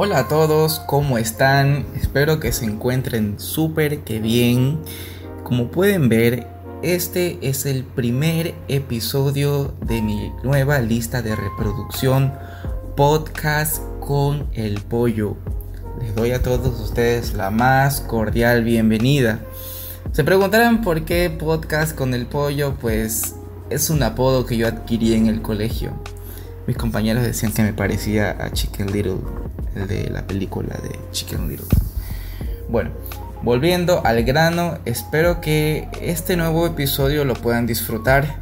Hola a todos, ¿cómo están? Espero que se encuentren súper que bien. Como pueden ver, este es el primer episodio de mi nueva lista de reproducción podcast con el pollo. Les doy a todos ustedes la más cordial bienvenida. Se preguntarán por qué podcast con el pollo, pues es un apodo que yo adquirí en el colegio. Mis compañeros decían que me parecía a Chicken Little, de la película de Chicken Little. Bueno, volviendo al grano, espero que este nuevo episodio lo puedan disfrutar,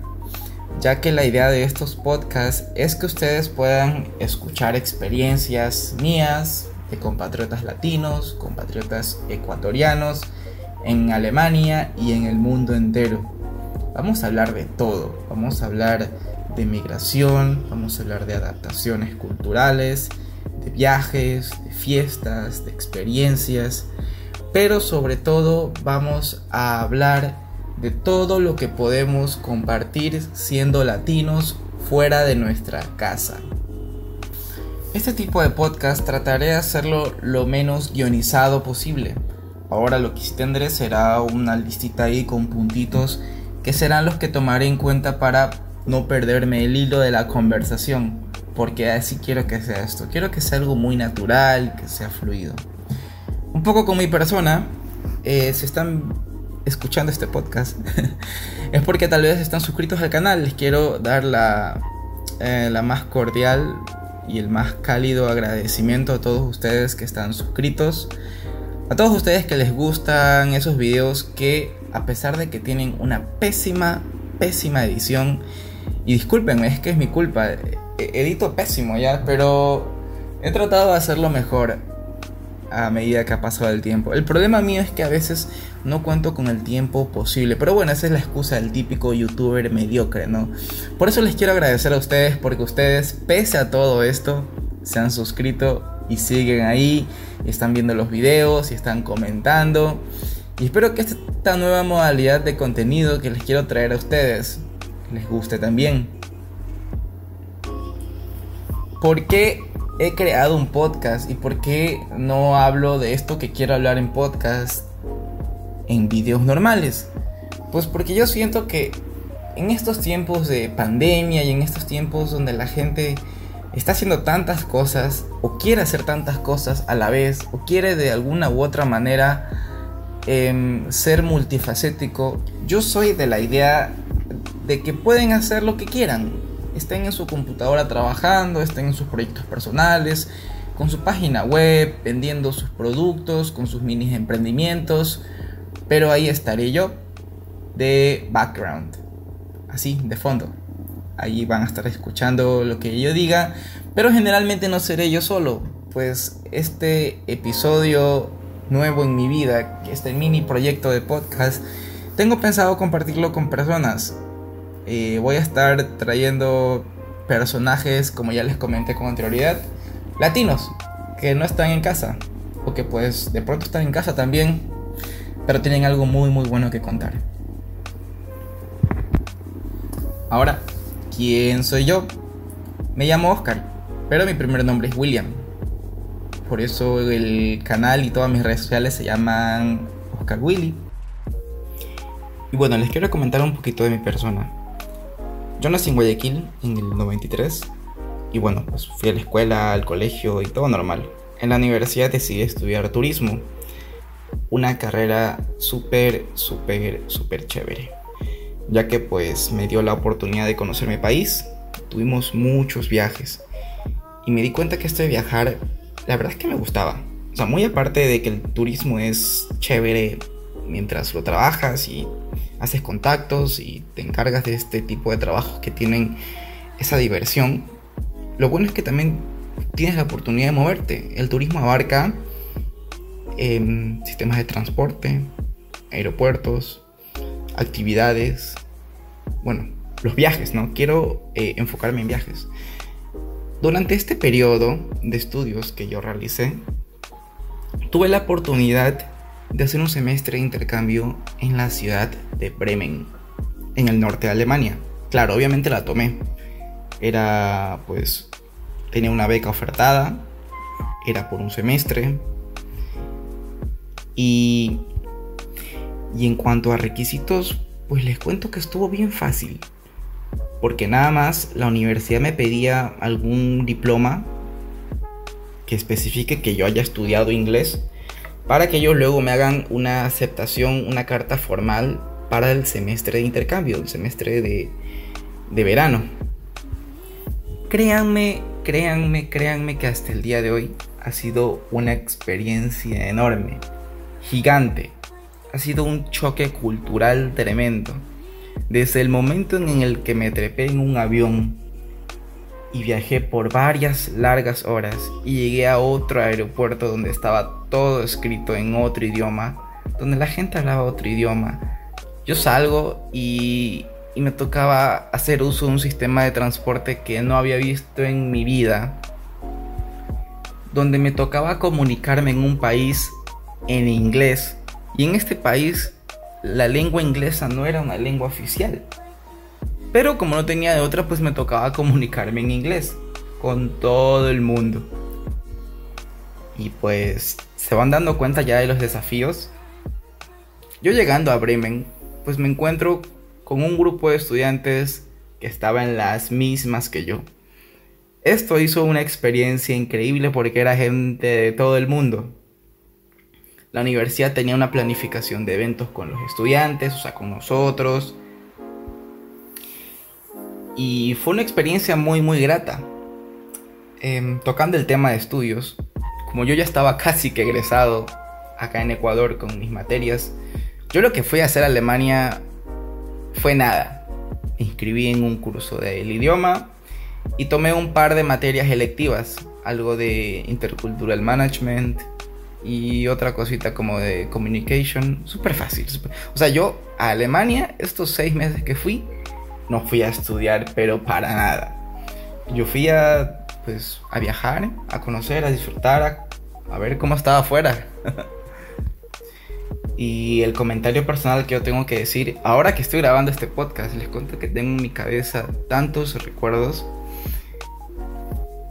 ya que la idea de estos podcasts es que ustedes puedan escuchar experiencias mías, de compatriotas latinos, compatriotas ecuatorianos, en Alemania y en el mundo entero. Vamos a hablar de todo, vamos a hablar de migración, vamos a hablar de adaptaciones culturales, de viajes, de fiestas, de experiencias, pero sobre todo vamos a hablar de todo lo que podemos compartir siendo latinos fuera de nuestra casa. Este tipo de podcast trataré de hacerlo lo menos guionizado posible. Ahora lo que sí tendré será una listita ahí con puntitos que serán los que tomaré en cuenta para no perderme el hilo de la conversación, porque así quiero que sea esto. Quiero que sea algo muy natural, que sea fluido. Un poco con mi persona, eh, si están escuchando este podcast, es porque tal vez están suscritos al canal. Les quiero dar la, eh, la más cordial y el más cálido agradecimiento a todos ustedes que están suscritos. A todos ustedes que les gustan esos videos que a pesar de que tienen una pésima, pésima edición, y discúlpenme, es que es mi culpa. Edito pésimo ya, pero he tratado de hacerlo mejor a medida que ha pasado el tiempo. El problema mío es que a veces no cuento con el tiempo posible. Pero bueno, esa es la excusa del típico youtuber mediocre, ¿no? Por eso les quiero agradecer a ustedes porque ustedes, pese a todo esto, se han suscrito y siguen ahí, están viendo los videos y están comentando. Y espero que esta nueva modalidad de contenido que les quiero traer a ustedes les guste también. ¿Por qué he creado un podcast y por qué no hablo de esto que quiero hablar en podcast en videos normales? Pues porque yo siento que en estos tiempos de pandemia y en estos tiempos donde la gente está haciendo tantas cosas o quiere hacer tantas cosas a la vez o quiere de alguna u otra manera em, ser multifacético, yo soy de la idea de que pueden hacer lo que quieran. Estén en su computadora trabajando, estén en sus proyectos personales, con su página web, vendiendo sus productos, con sus mini emprendimientos. Pero ahí estaré yo de background, así, de fondo. Ahí van a estar escuchando lo que yo diga, pero generalmente no seré yo solo, pues este episodio nuevo en mi vida, este mini proyecto de podcast, tengo pensado compartirlo con personas eh, voy a estar trayendo personajes, como ya les comenté con anterioridad, latinos, que no están en casa, o que pues de pronto están en casa también, pero tienen algo muy muy bueno que contar. Ahora, ¿quién soy yo? Me llamo Oscar, pero mi primer nombre es William. Por eso el canal y todas mis redes sociales se llaman Oscar Willy. Y bueno, les quiero comentar un poquito de mi persona. Yo nací en Guayaquil en el 93 y bueno, pues fui a la escuela, al colegio y todo normal. En la universidad decidí estudiar turismo, una carrera súper, súper, súper chévere, ya que pues me dio la oportunidad de conocer mi país, tuvimos muchos viajes y me di cuenta que esto de viajar, la verdad es que me gustaba. O sea, muy aparte de que el turismo es chévere mientras lo trabajas y haces contactos y te encargas de este tipo de trabajos que tienen esa diversión, lo bueno es que también tienes la oportunidad de moverte. El turismo abarca em, sistemas de transporte, aeropuertos, actividades, bueno, los viajes, ¿no? Quiero eh, enfocarme en viajes. Durante este periodo de estudios que yo realicé, tuve la oportunidad de hacer un semestre de intercambio en la ciudad de Bremen, en el norte de Alemania. Claro, obviamente la tomé. Era, pues, tenía una beca ofertada era por un semestre. Y, y en cuanto a requisitos, pues les cuento que estuvo bien fácil. Porque nada más la universidad me pedía algún diploma que especifique que yo haya estudiado inglés para que ellos luego me hagan una aceptación, una carta formal para el semestre de intercambio, el semestre de, de verano. Créanme, créanme, créanme que hasta el día de hoy ha sido una experiencia enorme, gigante. Ha sido un choque cultural tremendo. Desde el momento en el que me trepé en un avión y viajé por varias largas horas y llegué a otro aeropuerto donde estaba todo escrito en otro idioma, donde la gente hablaba otro idioma. Yo salgo y, me tocaba hacer uso de un sistema de transporte que no había visto en mi vida, donde me tocaba comunicarme en un país en inglés y en este país la lengua inglesa no era una lengua oficial. Pero como no tenía de otra, pues me tocaba comunicarme en inglés con todo el mundo. Y pues se van dando cuenta ya de los desafíos. Yo llegando a Bremen, pues me encuentro con un grupo de estudiantes que estaba en las mismas que yo. Esto hizo una experiencia increíble porque era gente de todo el mundo. La universidad tenía una planificación de eventos con los estudiantes, o sea, con nosotros y fue una experiencia muy, muy grata. Em, tocando el tema de estudios, como yo ya estaba casi que egresado acá en Ecuador con mis materias, yo lo que fui a hacer a Alemania fue nada. Me inscribí en un curso del idioma y tomé un par de materias electivas, algo de intercultural management y otra cosita como de communication, súper fácil. O sea, yo a Alemania, estos seis meses que fui, no fui a estudiar, pero para nada. Yo fui a, pues, a viajar, a conocer, a disfrutar, a, ver cómo estaba afuera. y el comentario personal que yo tengo que decir, ahora que estoy grabando este podcast, les cuento que tengo en mi cabeza tantos recuerdos.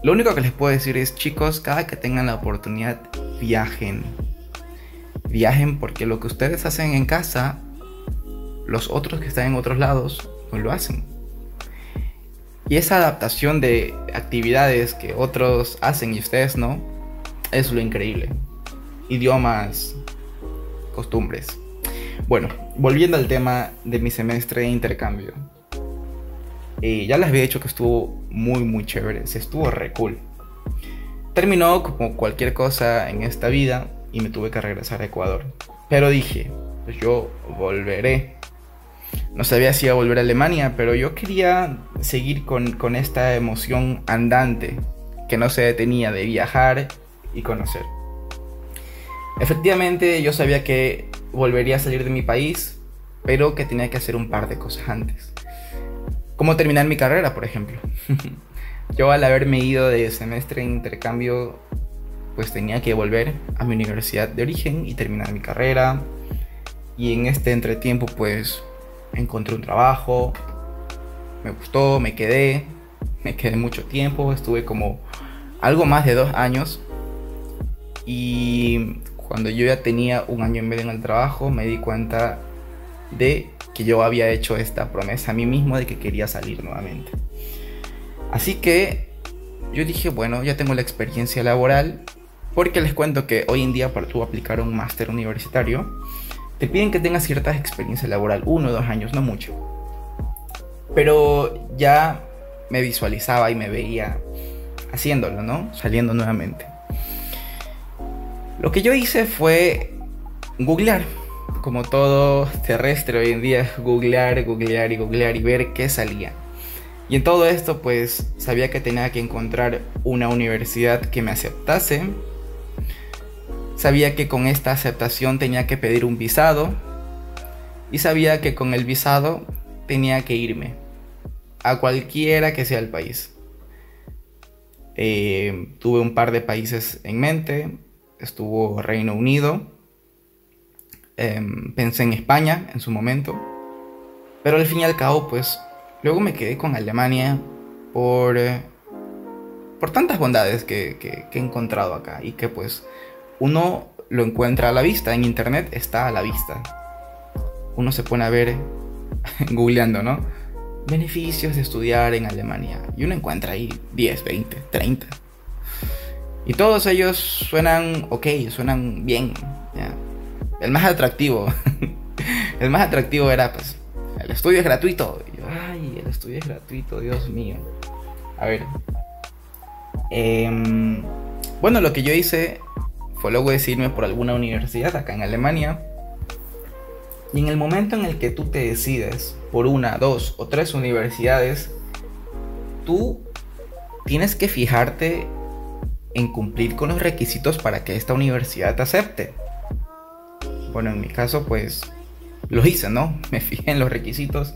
Lo único que les puedo decir es, chicos, cada que tengan la oportunidad, viajen. Viajen porque lo que ustedes hacen en casa, los otros que están en otros lados pues lo hacen. Y esa adaptación de actividades que otros hacen y ustedes no, es lo increíble. Idiomas, costumbres. Bueno, volviendo al tema de mi semestre de intercambio. Eh, ya les había dicho que estuvo muy, muy chévere. Se estuvo re cool. Terminó como cualquier cosa en esta vida y me tuve que regresar a Ecuador. Pero dije, pues yo volveré no sabía si iba a volver a Alemania, pero yo quería seguir con, esta emoción andante que no se detenía de viajar y conocer. Efectivamente, yo sabía que volvería a salir de mi país, pero que tenía que hacer un par de cosas antes. Como terminar mi carrera, por ejemplo. yo al haberme ido de semestre en intercambio, pues tenía que volver a mi universidad de origen y terminar mi carrera. Y en este entretiempo, pues encontré un trabajo, me gustó, me quedé, me quedé mucho tiempo, estuve como algo más de dos años y cuando yo ya tenía un año y medio en el trabajo me di cuenta de que yo había hecho esta promesa a mí mismo de que quería salir nuevamente. Así que yo dije, bueno, ya tengo la experiencia laboral, porque les cuento que hoy en día para tú aplicar un máster universitario, te piden que tengas cierta experiencia laboral, uno o dos años, no mucho. Pero ya me visualizaba y me veía haciéndolo, ¿no? Saliendo nuevamente. Lo que yo hice fue googlear. Como todo terrestre hoy en día, googlear, googlear y googlear y ver qué salía. Y en todo esto pues sabía que tenía que encontrar una universidad que me aceptase, Sabía que con esta aceptación tenía que pedir un visado y sabía que con el visado tenía que irme a cualquiera que sea el país. Eh, tuve un par de países en mente, estuvo Reino Unido, em, pensé en España en su momento, pero al fin y al cabo pues luego me quedé con Alemania por, por tantas bondades que, he encontrado acá y que pues uno lo encuentra a la vista, en internet está a la vista. Uno se pone a ver, googleando, ¿no? Beneficios de estudiar en Alemania. Y uno encuentra ahí 10, 20, 30. Y todos ellos suenan ok, suenan bien. El más atractivo, el más atractivo era pues, el estudio es gratuito. ay, el estudio es gratuito, Dios mío. A ver. Em, bueno, lo que yo hice fue luego decirme por alguna universidad acá en Alemania. Y en el momento en el que tú te decides por una, dos o tres universidades, tú tienes que fijarte en cumplir con los requisitos para que esta universidad te acepte. Bueno, en mi caso, pues lo hice, ¿no? Me fijé en los requisitos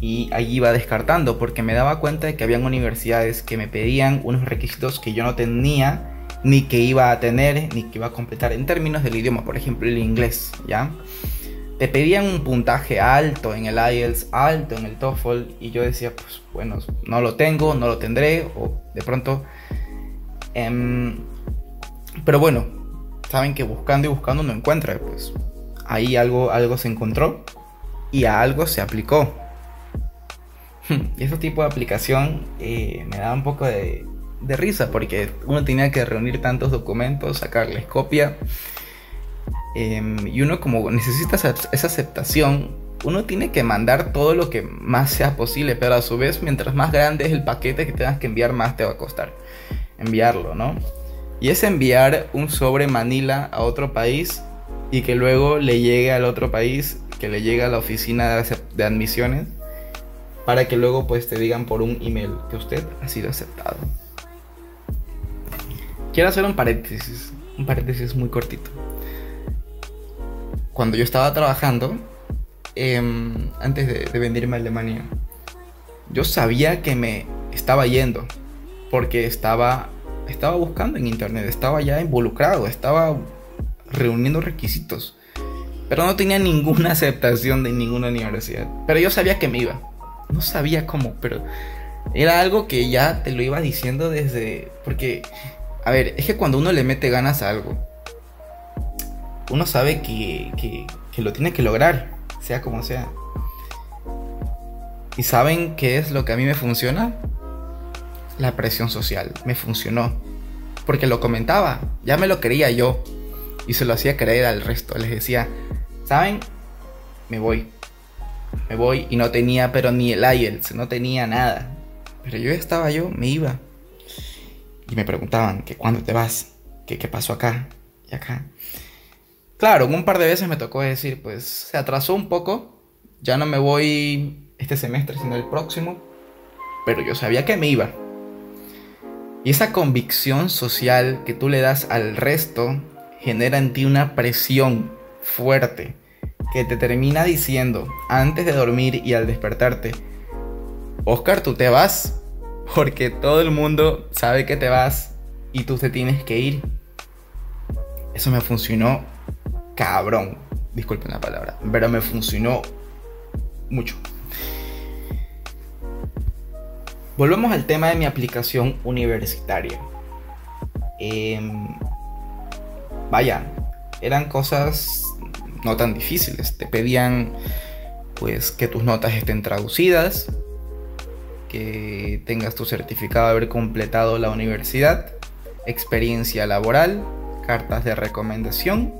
y allí iba descartando porque me daba cuenta de que habían universidades que me pedían unos requisitos que yo no tenía ni que iba a tener ni que iba a completar en términos del idioma, por ejemplo el inglés, ¿ya? Te pedían un puntaje alto en el IELTS, alto en el TOEFL y yo decía, pues bueno, no lo tengo, no lo tendré o de pronto Em, pero bueno, saben que buscando y buscando no encuentra, pues ahí algo, algo se encontró y a algo se aplicó. Y ese tipo de aplicación eh, me daba un poco de, de, risa porque uno tenía que reunir tantos documentos, sacarles copia. Em, y uno como necesita esa aceptación, uno tiene que mandar todo lo que más sea posible, pero a su vez mientras más grande es el paquete que tengas que enviar, más te va a costar enviarlo, ¿no? Y es enviar un sobre Manila a otro país y que luego le llegue al otro país, que le llegue a la oficina de admisiones, para que luego pues te digan por un email que usted ha sido aceptado. Quiero hacer un paréntesis, un paréntesis muy cortito. Cuando yo estaba trabajando, em, antes de, de venirme a Alemania, yo sabía que me estaba yendo porque estaba, estaba buscando en internet, estaba ya involucrado, estaba reuniendo requisitos, pero no tenía ninguna aceptación de ninguna universidad. Pero yo sabía que me iba, no sabía cómo, pero era algo que ya te lo iba diciendo desde, porque, a ver, es que cuando uno le mete ganas a algo, uno sabe que, que, que lo tiene que lograr, sea como sea. ¿Y saben qué es lo que a mí me funciona? La presión social. Me funcionó. Porque lo comentaba, ya me lo creía yo. Y se lo hacía creer al resto. Les decía, ¿saben? Me voy. Me voy y no tenía, pero ni el IELTS, no tenía nada. Pero yo estaba yo, me iba. Y me preguntaban, ¿que cuándo te vas? ¿Qué, ¿Qué pasó acá y acá? Claro, un par de veces me tocó decir, pues se atrasó un poco. Ya no me voy este semestre, sino el próximo. Pero yo sabía que me iba. Y esa convicción social que tú le das al resto genera en ti una presión fuerte que te termina diciendo antes de dormir y al despertarte, Oscar, tú te vas porque todo el mundo sabe que te vas y tú te tienes que ir. Eso me funcionó cabrón, disculpen la palabra, pero me funcionó mucho. Volvemos al tema de mi aplicación universitaria. Em, vaya, eran cosas no tan difíciles. Te pedían pues que tus notas estén traducidas, que tengas tu certificado de haber completado la universidad, experiencia laboral, cartas de recomendación,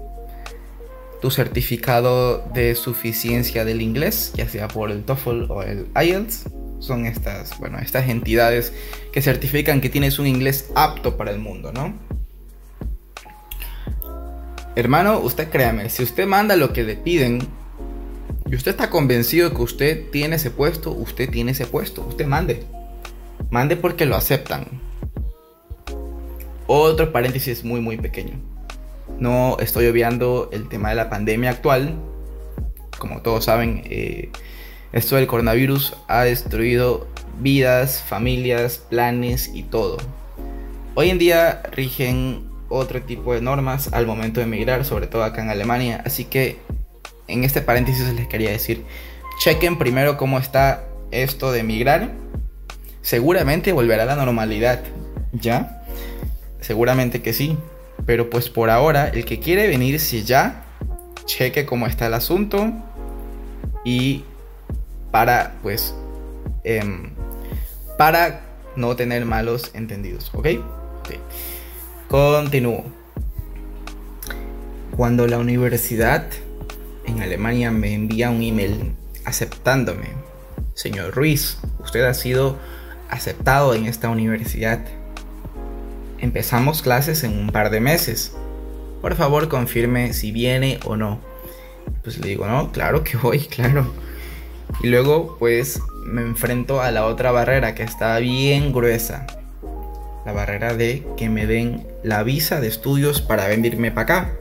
tu certificado de suficiencia del inglés, ya sea por el TOEFL o el IELTS, son estas, bueno, estas entidades que certifican que tienes un inglés apto para el mundo, ¿no? Hermano, usted créame, si usted manda lo que le piden y usted está convencido que usted tiene ese puesto, usted tiene ese puesto, usted mande. Mande porque lo aceptan. Otro paréntesis muy muy pequeño. No estoy obviando el tema de la pandemia actual. Como todos saben, eh, esto del coronavirus ha destruido vidas, familias, planes y todo. Hoy en día rigen otro tipo de normas al momento de emigrar, sobre todo acá en Alemania. Así que en este paréntesis les quería decir, chequen primero cómo está esto de emigrar. Seguramente volverá a la normalidad. ¿Ya? Seguramente que sí. Pero pues por ahora, el que quiere venir, si ya, cheque cómo está el asunto. Y para, pues, em, para no tener malos entendidos, ¿ok? Continúo. Cuando la universidad en Alemania me envía un email aceptándome, señor Ruiz, usted ha sido aceptado en esta universidad. Empezamos clases en un par de meses. Por favor, confirme si viene o no. Pues le digo, no, claro que voy, claro. Y luego, pues, me enfrento a la otra barrera que está bien gruesa. La barrera de que me den la visa de estudios para venirme para acá.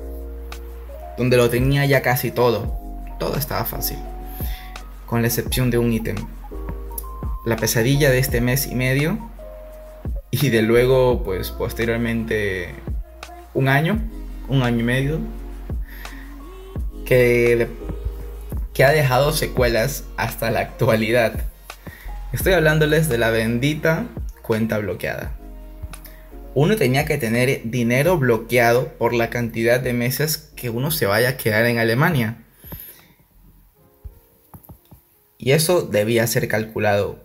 Donde lo tenía ya casi todo. Todo estaba fácil. Con la excepción de un ítem la pesadilla de este mes y medio y de luego pues posteriormente un año, un año y medio que, que ha dejado secuelas hasta la actualidad. Estoy hablándoles de la bendita cuenta bloqueada. Uno tenía que tener dinero bloqueado por la cantidad de meses que uno se vaya a quedar en Alemania. Y eso debía ser calculado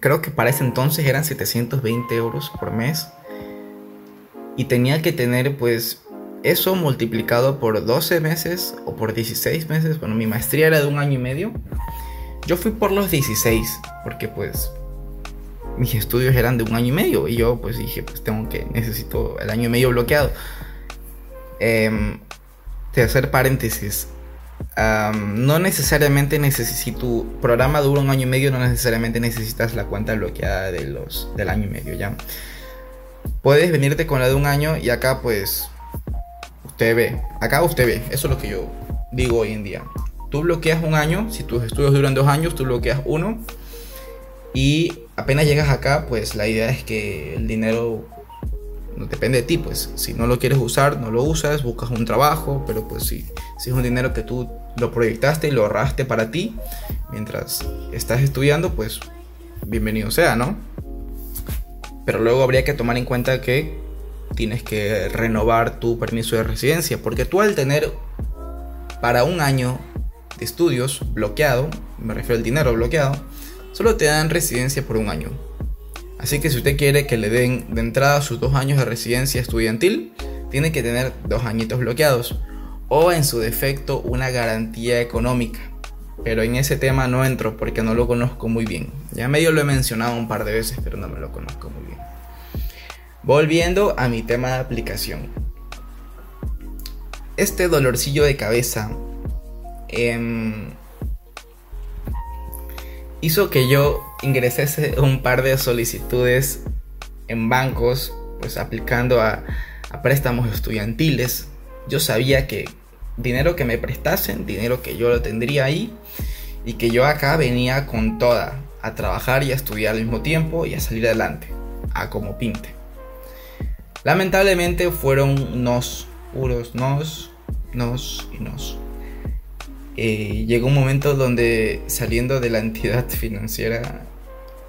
creo que para ese entonces eran 720 euros por mes. Y tenía que tener pues eso multiplicado por 12 meses o por 16 meses. Bueno, mi maestría era de un año y medio. Yo fui por los 16 porque pues mis estudios eran de un año y medio. Y yo pues dije pues tengo que, necesito el año y medio bloqueado. Eh, de hacer paréntesis, no necesariamente necesitas, si tu programa dura un año y medio, no necesariamente necesitas la cuenta bloqueada de los, del año y medio, ¿ya? Puedes venirte con la de un año y acá pues usted ve, acá usted ve, eso es lo que yo digo hoy en día. Tú bloqueas un año, si tus estudios duran dos años, tú bloqueas uno y apenas llegas acá, pues la idea es que el dinero depende de ti, pues si no lo quieres usar, no lo usas, buscas un trabajo, pero pues si, si es un dinero que tú lo proyectaste y lo ahorraste para ti mientras estás estudiando, pues bienvenido sea, ¿no? Pero luego habría que tomar en cuenta que tienes que renovar tu permiso de residencia, porque tú al tener para un año de estudios bloqueado, me refiero al dinero bloqueado, solo te dan residencia por un año. Así que si usted quiere que le den de entrada sus dos años de residencia estudiantil, tiene que tener dos añitos bloqueados o en su defecto una garantía económica. Pero en ese tema no entro porque no lo conozco muy bien. Ya medio lo he mencionado un par de veces, pero no me lo conozco muy bien. Volviendo a mi tema de aplicación. Este dolorcillo de cabeza em, hizo que yo ingresase un par de solicitudes en bancos, pues aplicando a, préstamos estudiantiles. Yo sabía que dinero que me prestasen, dinero que yo lo tendría ahí y que yo acá venía con toda a trabajar y a estudiar al mismo tiempo y a salir adelante, a como pinte. Lamentablemente fueron nos, puros nos, nos y nos. Eh, llegó un momento donde saliendo de la entidad financiera,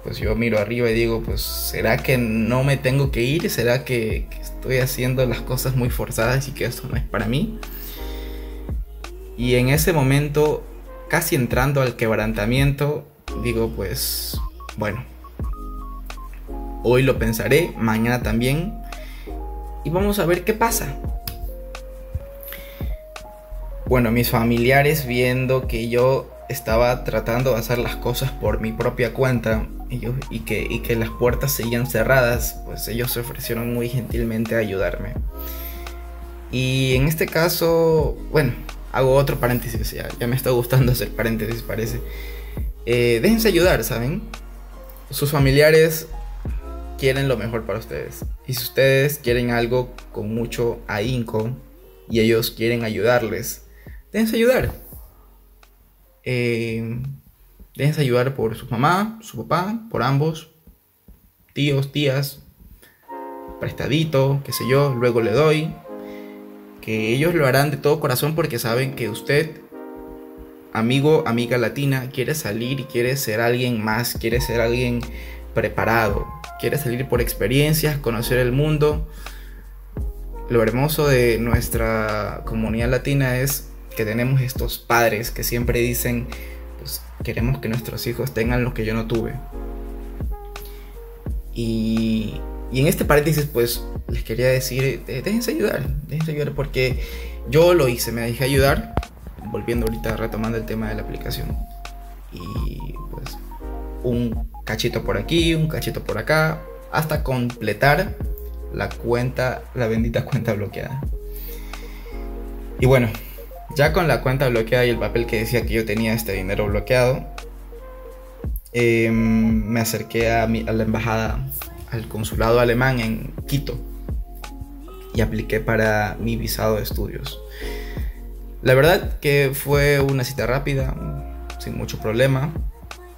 pues yo miro arriba y digo, pues ¿será que no me tengo que ir? ¿Será que, estoy haciendo las cosas muy forzadas y que eso no es para mí? Y en ese momento, casi entrando al quebrantamiento, digo, pues bueno, hoy lo pensaré, mañana también, y vamos a ver qué pasa bueno, mis familiares viendo que yo estaba tratando de hacer las cosas por mi propia cuenta y, que, y que las puertas seguían cerradas, pues ellos se ofrecieron muy gentilmente a ayudarme. Y en este caso, bueno, hago otro paréntesis, ya, ya me está gustando hacer paréntesis, parece. Eh, déjense ayudar, ¿saben? Sus familiares quieren lo mejor para ustedes. Y si ustedes quieren algo con mucho ahínco y ellos quieren ayudarles, déjense ayudar. Eh, déjense ayudar por su mamá, su papá, por ambos, tíos, tías, prestadito, qué sé yo, luego le doy. Que ellos lo harán de todo corazón porque saben que usted, amigo, amiga latina, quiere salir y quiere ser alguien más, quiere ser alguien preparado, quieres salir por experiencias, conocer el mundo. Lo hermoso de nuestra comunidad latina es que tenemos estos padres que siempre dicen, pues queremos que nuestros hijos tengan lo que yo no tuve. Y, y en este paréntesis, pues les quería decir, eh, déjense ayudar, déjense ayudar porque yo lo hice, me dejé ayudar, volviendo ahorita retomando el tema de la aplicación. Y pues un cachito por aquí, un cachito por acá, hasta completar la cuenta, la bendita cuenta bloqueada. Y bueno, ya con la cuenta bloqueada y el papel que decía que yo tenía este dinero bloqueado, em, me acerqué a, a la embajada, al consulado alemán en Quito y apliqué para mi visado de estudios. La verdad que fue una cita rápida, sin mucho problema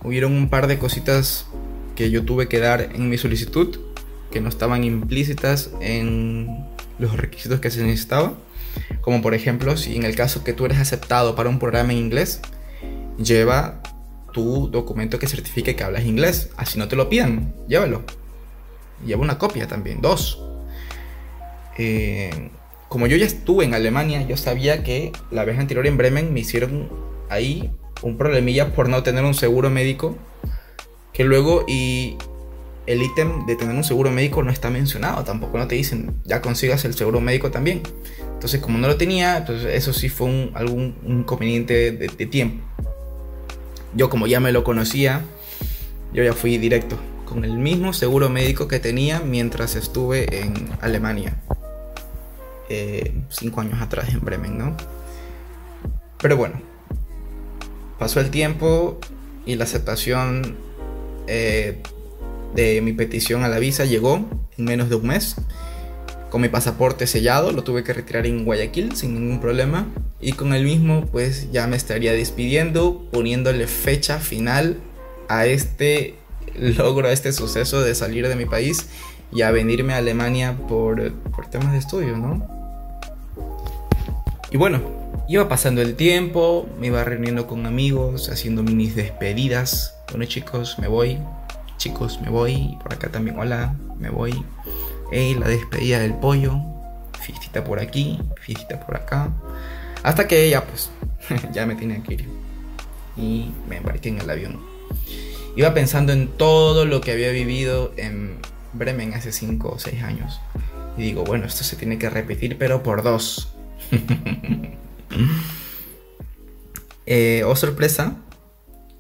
hubieron un par de cositas que yo tuve que dar en mi solicitud que no estaban implícitas en los requisitos que se necesitaba. Como por ejemplo, si en el caso que tú eres aceptado para un programa en inglés, lleva tu documento que certifique que hablas inglés. Así no te lo pidan, llévalo. Lleva una copia también, dos. Eh, como yo ya estuve en Alemania, yo sabía que la vez anterior en Bremen me hicieron ahí un problemilla por no tener un seguro médico, que luego y el ítem de tener un seguro médico no está mencionado, tampoco no te dicen, ya consigas el seguro médico también. Entonces, como no lo tenía, entonces eso sí fue un, algún inconveniente de, de tiempo. Yo como ya me lo conocía, yo ya fui directo, con el mismo seguro médico que tenía mientras estuve en Alemania. Eh, cinco años atrás en Bremen, ¿no? Pero bueno, Pasó el tiempo y la aceptación eh, de mi petición a la visa llegó en menos de un mes. Con mi pasaporte sellado, lo tuve que retirar en Guayaquil sin ningún problema. Y con el mismo, pues ya me estaría despidiendo, poniéndole fecha final a este logro, a este suceso de salir de mi país y a venirme a Alemania por, por temas de estudio, ¿no? Y bueno, Iba pasando el tiempo, me iba reuniendo con amigos, haciendo minis despedidas. Bueno chicos, me voy. Chicos, me voy. Por acá también, hola, me voy. Ey, la despedida del pollo. Fiestita por aquí, fiestita por acá. Hasta que ya pues, ya me tenía que ir. Y me embarqué en el avión. Iba pensando en todo lo que había vivido en Bremen hace 5 o 6 años. Y digo, bueno, esto se tiene que repetir, pero por dos. Eh, oh sorpresa,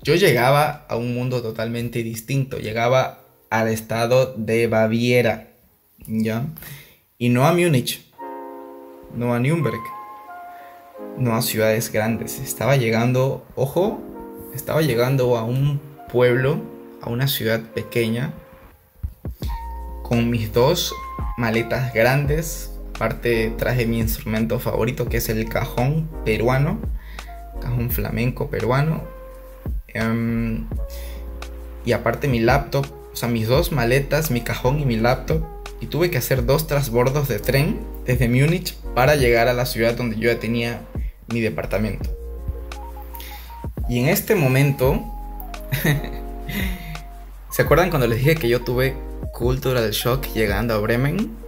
yo llegaba a un mundo totalmente distinto. Llegaba al estado de Baviera, ¿ya? Y no a Múnich, no a Nürnberg, no a ciudades grandes. Estaba llegando, ojo, estaba llegando a un pueblo, a una ciudad pequeña, con mis dos maletas grandes, Aparte traje mi instrumento favorito que es el cajón peruano, cajón flamenco peruano. Em, y aparte mi laptop, o sea, mis dos maletas, mi cajón y mi laptop. Y tuve que hacer dos trasbordos de tren desde Múnich para llegar a la ciudad donde yo ya tenía mi departamento. Y en este momento, ¿se acuerdan cuando les dije que yo tuve cultural shock llegando a Bremen?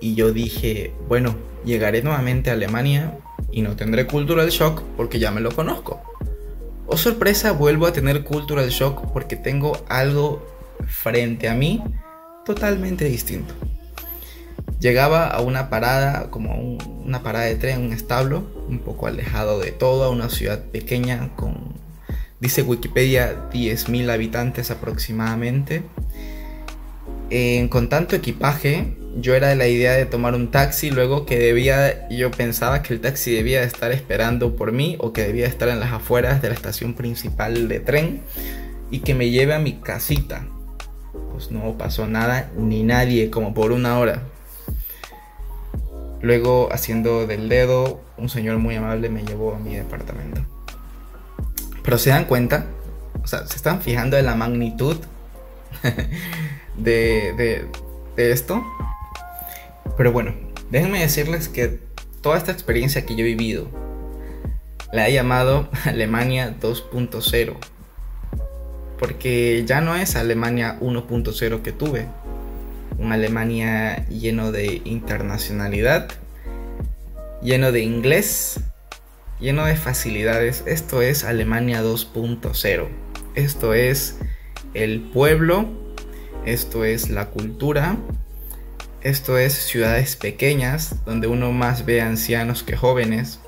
Y yo dije, bueno, llegaré nuevamente a Alemania y no tendré cultural shock porque ya me lo conozco. O oh, sorpresa, vuelvo a tener cultural shock porque tengo algo frente a mí totalmente distinto. Llegaba a una parada, como una parada de tren, un establo, un poco alejado de todo, a una ciudad pequeña con, dice Wikipedia, 10.000 habitantes aproximadamente. con tanto equipaje, yo era de la idea de tomar un taxi, luego que debía, yo pensaba que el taxi debía estar esperando por mí o que debía estar en las afueras de la estación principal de tren y que me lleve a mi casita. Pues no pasó nada ni nadie, como por una hora. Luego, haciendo del dedo, un señor muy amable me llevó a mi departamento. Pero se dan cuenta, o sea, se están fijando en la magnitud de, de, de esto. Pero bueno, déjenme decirles que toda esta experiencia que yo he vivido la he llamado Alemania 2.0. porque ya no es Alemania 1.0 que tuve, una Alemania lleno de internacionalidad, lleno de inglés, lleno de facilidades. Esto es Alemania 2.0. Esto es el pueblo, esto es la cultura, esto es ciudades pequeñas donde uno más ve ancianos que jóvenes,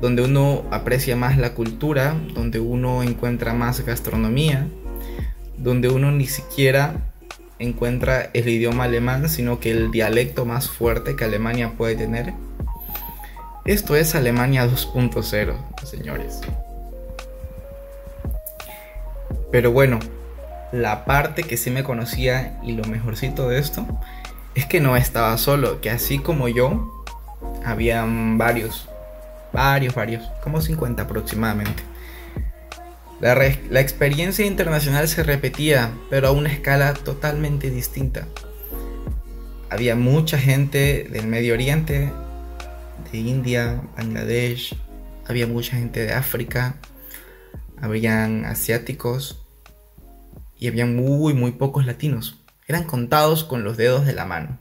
donde uno aprecia más la cultura, donde uno encuentra más gastronomía, donde uno ni siquiera encuentra el idioma alemán, sino que el dialecto más fuerte que Alemania puede tener. Esto es Alemania 2.0, señores. Pero bueno, la parte que sí me conocía y lo mejorcito de esto es que no estaba solo, que así como yo, habían varios, varios, varios, como 50 aproximadamente. La, experiencia internacional se repetía, pero a una escala totalmente distinta. Había mucha gente del Medio Oriente, de India, Bangladesh, había mucha gente de África, habían asiáticos y había muy, muy pocos latinos. Eran contados con los dedos de la mano.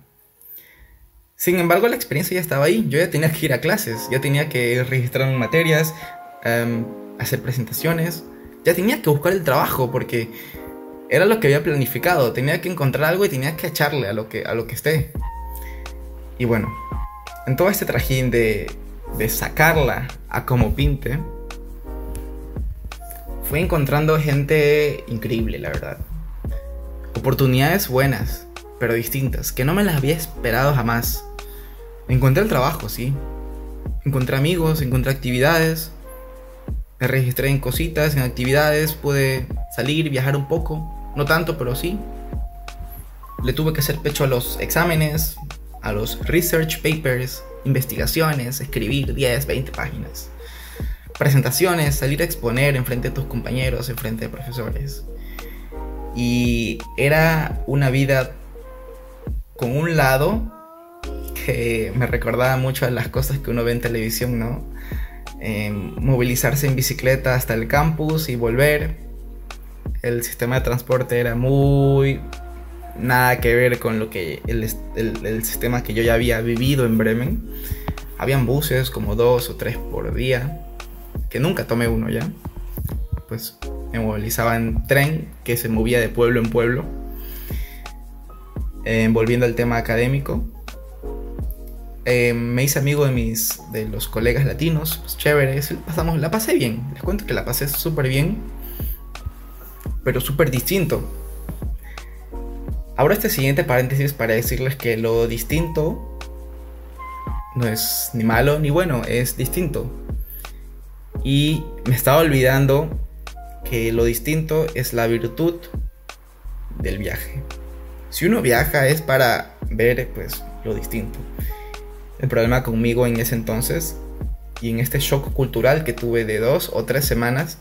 Sin embargo, la experiencia ya estaba ahí. Yo ya tenía que ir a clases, ya tenía que registrar materias, em, hacer presentaciones, ya tenía que buscar el trabajo porque era lo que había planificado. Tenía que encontrar algo y tenía que echarle a lo que, a lo que esté. Y bueno, en todo este trajín de, de sacarla a como pinte, fui encontrando gente increíble, la verdad. Oportunidades buenas, pero distintas, que no me las había esperado jamás. Encontré el trabajo, sí. Encontré amigos, encontré actividades. Me registré en cositas, en actividades, pude salir, viajar un poco. No tanto, pero sí. Le tuve que hacer pecho a los exámenes, a los research papers, investigaciones, escribir 10, 20 páginas presentaciones, salir a exponer en frente de tus compañeros, en frente de profesores. Y era una vida con un lado que me recordaba mucho a las cosas que uno ve en televisión, ¿no? Em, movilizarse en bicicleta hasta el campus y volver. El sistema de transporte era muy nada que ver con lo que el, el sistema que yo ya había vivido en Bremen. Habían buses como dos o tres por día que nunca tomé uno ya, pues me movilizaba en tren que se movía de pueblo en pueblo. Eh, volviendo al tema académico, eh, me hice amigo de mis de los colegas latinos, pues chévere, pasamos, la pasé bien, les cuento que la pasé súper bien, pero súper distinto. Ahora este siguiente paréntesis para decirles que lo distinto no es ni malo ni bueno, es distinto. Y me estaba olvidando que lo distinto es la virtud del viaje. Si uno viaja es para ver pues lo distinto. El problema conmigo en ese entonces y en este shock cultural que tuve de dos o tres semanas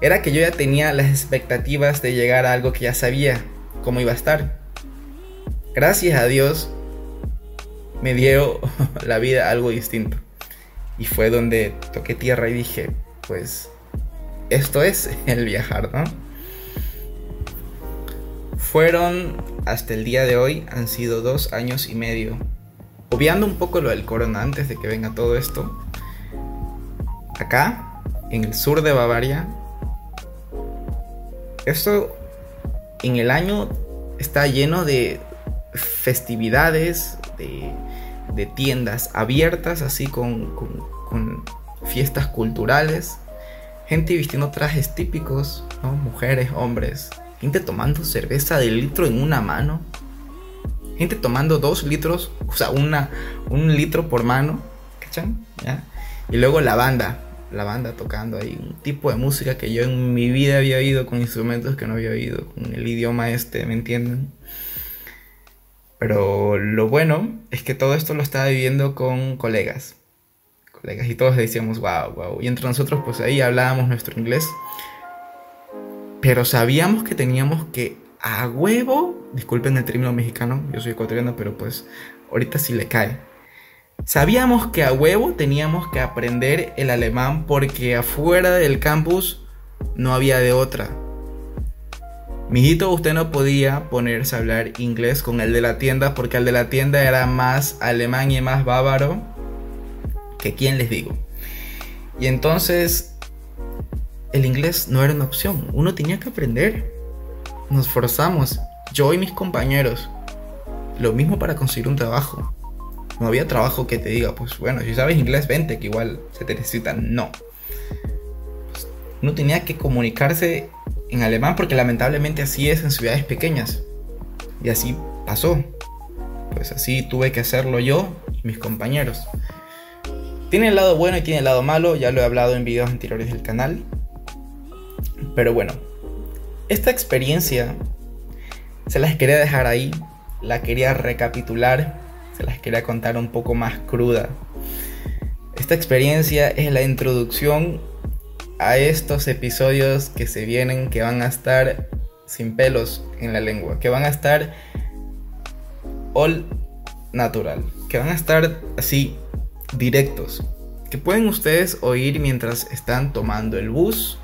era que yo ya tenía las expectativas de llegar a algo que ya sabía cómo iba a estar. Gracias a Dios me dio la vida algo distinto. Y fue donde toqué tierra y dije, pues esto es el viajar, ¿no? Fueron, hasta el día de hoy, han sido dos años y medio. Obviando un poco lo del corona antes de que venga todo esto. Acá, en el sur de Bavaria, esto en el año está lleno de festividades, de de tiendas abiertas, así con, fiestas culturales, gente vistiendo trajes típicos, mujeres, hombres, gente tomando cerveza de litro en una mano, gente tomando dos litros, o sea, una, un litro por mano, ¿cachan? Y luego la banda, la banda tocando ahí, un tipo de música que yo en mi vida había oído con instrumentos que no había oído, con el idioma este, ¿me entienden? Pero lo bueno es que todo esto lo estaba viviendo con colegas. Y todos decíamos, wow, wow. Y entre nosotros pues ahí hablábamos nuestro inglés. Pero sabíamos que teníamos que a huevo, disculpen el término mexicano, yo soy ecuatoriano, pero pues ahorita sí le cae. Sabíamos que a huevo teníamos que aprender el alemán porque afuera del campus no había de otra. Mijito, usted no podía ponerse a hablar inglés con el de la tienda porque el de la tienda era más alemán y más bávaro que quién les digo. Y entonces el inglés no era una opción, uno tenía que aprender. Nos forzamos, yo y mis compañeros. Lo mismo para conseguir un trabajo. No había trabajo que te diga, pues bueno, si sabes inglés, vente, que igual se te necesita. No. uno tenía que comunicarse en alemán porque lamentablemente así es en ciudades pequeñas. Y así pasó. Pues así tuve que hacerlo yo y mis compañeros. Tiene el lado bueno y tiene el lado malo, ya lo he hablado en videos anteriores del canal. Pero bueno, esta experiencia se las quería dejar ahí, la quería recapitular, se las quería contar un poco más cruda. Esta experiencia es la introducción a estos episodios que se vienen, que van a estar sin pelos en la lengua, que van a estar all natural, que van a estar así directos, que pueden ustedes oír mientras están tomando el bus,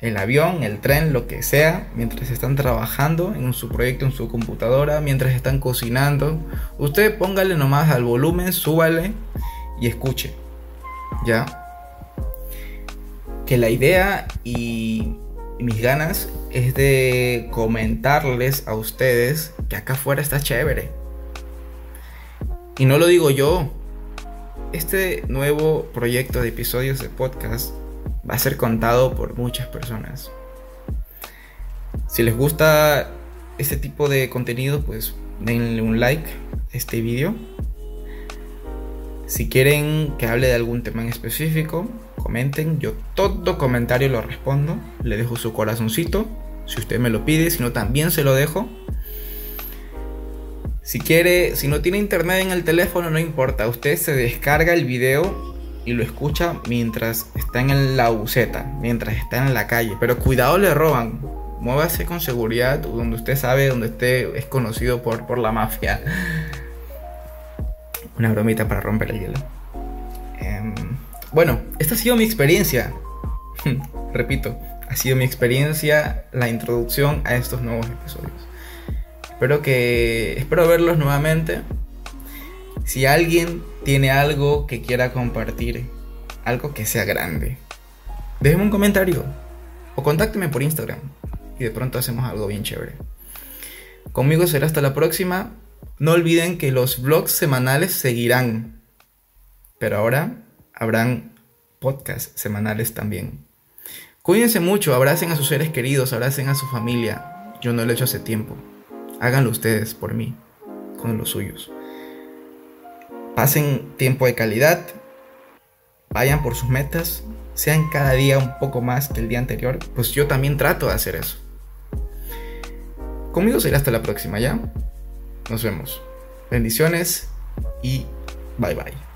el avión, el tren, lo que sea, mientras están trabajando en su proyecto, en su computadora, mientras están cocinando. Usted póngale nomás al volumen, súbale y escuche. ¿Ya? que la idea y, mis ganas es de comentarles a ustedes que acá afuera está chévere. Y no lo digo yo. Este nuevo proyecto de episodios de podcast va a ser contado por muchas personas. Si les gusta este tipo de contenido, pues denle un like a este video. Si quieren que hable de algún tema en específico, comenten. Yo todo comentario lo respondo. Le dejo su corazoncito. Si usted me lo pide, si no también se lo dejo. Si quiere, si no tiene internet en el teléfono, no importa. Usted se descarga el video y lo escucha mientras está en la buceta, mientras está en la calle. Pero cuidado, le roban. Muévase con seguridad donde usted sabe, donde usted es conocido por, por la mafia. Una bromita para romper el hielo. Em, bueno, esta ha sido mi experiencia. Repito, ha sido mi experiencia la introducción a estos nuevos episodios. Espero que espero verlos nuevamente. Si alguien tiene algo que quiera compartir, algo que sea grande, déjeme un comentario o contácteme por Instagram y de pronto hacemos algo bien chévere. Conmigo será hasta la próxima. No olviden que los vlogs semanales seguirán. Pero ahora habrán podcasts semanales también. Cuídense mucho, abracen a sus seres queridos, abracen a su familia. Yo no lo he hecho hace tiempo. Háganlo ustedes por mí, con los suyos. Pasen tiempo de calidad, vayan por sus metas, sean cada día un poco más que el día anterior, pues yo también trato de hacer eso. Conmigo será hasta la próxima, ¿ya? Nos vemos. Bendiciones y bye bye.